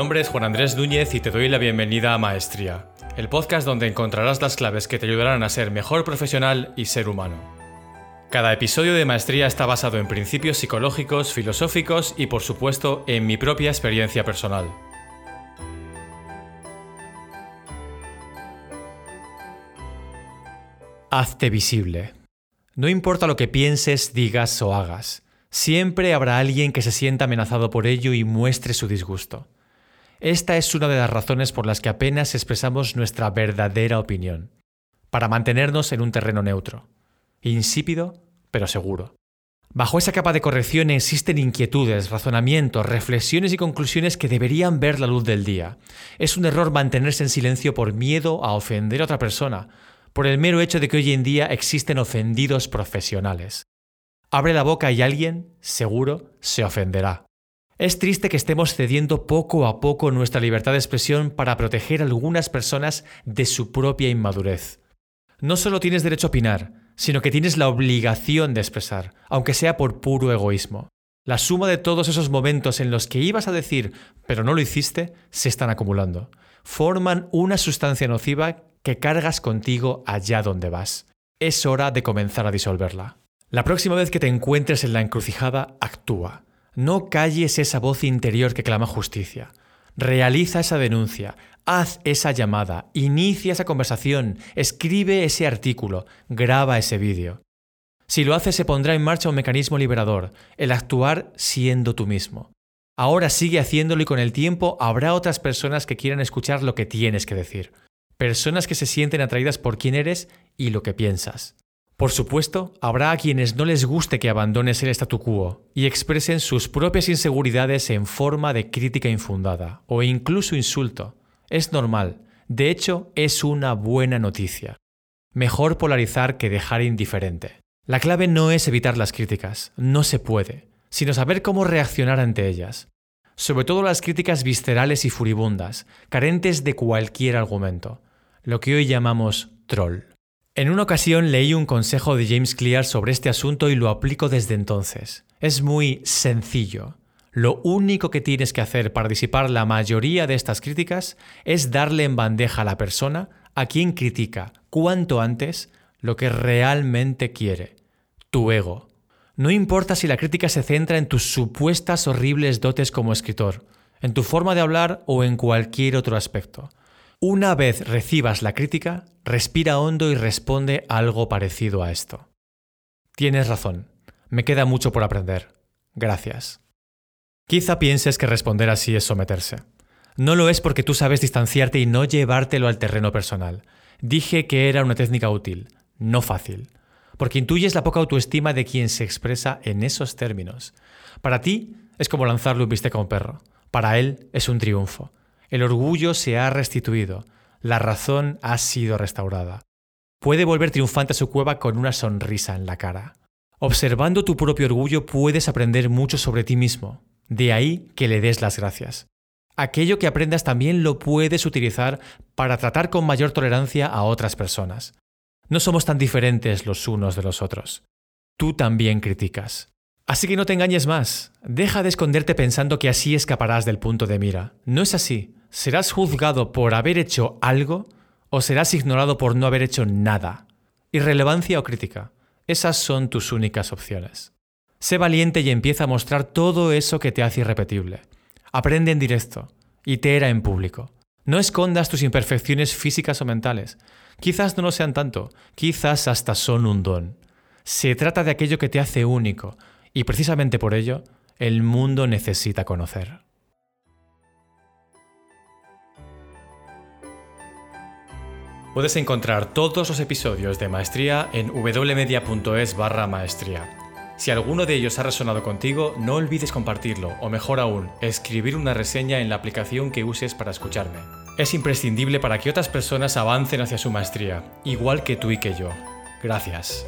Nombre es Juan Andrés Núñez y te doy la bienvenida a Maestría, el podcast donde encontrarás las claves que te ayudarán a ser mejor profesional y ser humano. Cada episodio de Maestría está basado en principios psicológicos, filosóficos y por supuesto en mi propia experiencia personal. Hazte visible. No importa lo que pienses, digas o hagas, siempre habrá alguien que se sienta amenazado por ello y muestre su disgusto. Esta es una de las razones por las que apenas expresamos nuestra verdadera opinión, para mantenernos en un terreno neutro, insípido pero seguro. Bajo esa capa de corrección existen inquietudes, razonamientos, reflexiones y conclusiones que deberían ver la luz del día. Es un error mantenerse en silencio por miedo a ofender a otra persona, por el mero hecho de que hoy en día existen ofendidos profesionales. Abre la boca y alguien, seguro, se ofenderá. Es triste que estemos cediendo poco a poco nuestra libertad de expresión para proteger a algunas personas de su propia inmadurez. No solo tienes derecho a opinar, sino que tienes la obligación de expresar, aunque sea por puro egoísmo. La suma de todos esos momentos en los que ibas a decir, pero no lo hiciste, se están acumulando. Forman una sustancia nociva que cargas contigo allá donde vas. Es hora de comenzar a disolverla. La próxima vez que te encuentres en la encrucijada, actúa. No calles esa voz interior que clama justicia. Realiza esa denuncia, haz esa llamada, inicia esa conversación, escribe ese artículo, graba ese vídeo. Si lo haces se pondrá en marcha un mecanismo liberador, el actuar siendo tú mismo. Ahora sigue haciéndolo y con el tiempo habrá otras personas que quieran escuchar lo que tienes que decir personas que se sienten atraídas por quién eres y lo que piensas. Por supuesto, habrá a quienes no les guste que abandones el statu quo y expresen sus propias inseguridades en forma de crítica infundada o incluso insulto. Es normal, de hecho es una buena noticia. Mejor polarizar que dejar indiferente. La clave no es evitar las críticas, no se puede, sino saber cómo reaccionar ante ellas. Sobre todo las críticas viscerales y furibundas, carentes de cualquier argumento lo que hoy llamamos troll. En una ocasión leí un consejo de James Clear sobre este asunto y lo aplico desde entonces. Es muy sencillo. Lo único que tienes que hacer para disipar la mayoría de estas críticas es darle en bandeja a la persona a quien critica cuanto antes lo que realmente quiere, tu ego. No importa si la crítica se centra en tus supuestas horribles dotes como escritor, en tu forma de hablar o en cualquier otro aspecto. Una vez recibas la crítica, respira hondo y responde algo parecido a esto. Tienes razón, me queda mucho por aprender. Gracias. Quizá pienses que responder así es someterse. No lo es porque tú sabes distanciarte y no llevártelo al terreno personal. Dije que era una técnica útil, no fácil, porque intuyes la poca autoestima de quien se expresa en esos términos. Para ti es como lanzarle un bistec a un perro. Para él es un triunfo. El orgullo se ha restituido, la razón ha sido restaurada. Puede volver triunfante a su cueva con una sonrisa en la cara. Observando tu propio orgullo puedes aprender mucho sobre ti mismo, de ahí que le des las gracias. Aquello que aprendas también lo puedes utilizar para tratar con mayor tolerancia a otras personas. No somos tan diferentes los unos de los otros. Tú también criticas. Así que no te engañes más. Deja de esconderte pensando que así escaparás del punto de mira. No es así. ¿Serás juzgado por haber hecho algo o serás ignorado por no haber hecho nada? Irrelevancia o crítica. Esas son tus únicas opciones. Sé valiente y empieza a mostrar todo eso que te hace irrepetible. Aprende en directo. Itera en público. No escondas tus imperfecciones físicas o mentales. Quizás no lo sean tanto, quizás hasta son un don. Se trata de aquello que te hace único, y precisamente por ello, el mundo necesita conocer. Puedes encontrar todos los episodios de Maestría en wmedia.es barra maestría. Si alguno de ellos ha resonado contigo, no olvides compartirlo o mejor aún, escribir una reseña en la aplicación que uses para escucharme. Es imprescindible para que otras personas avancen hacia su maestría, igual que tú y que yo. Gracias.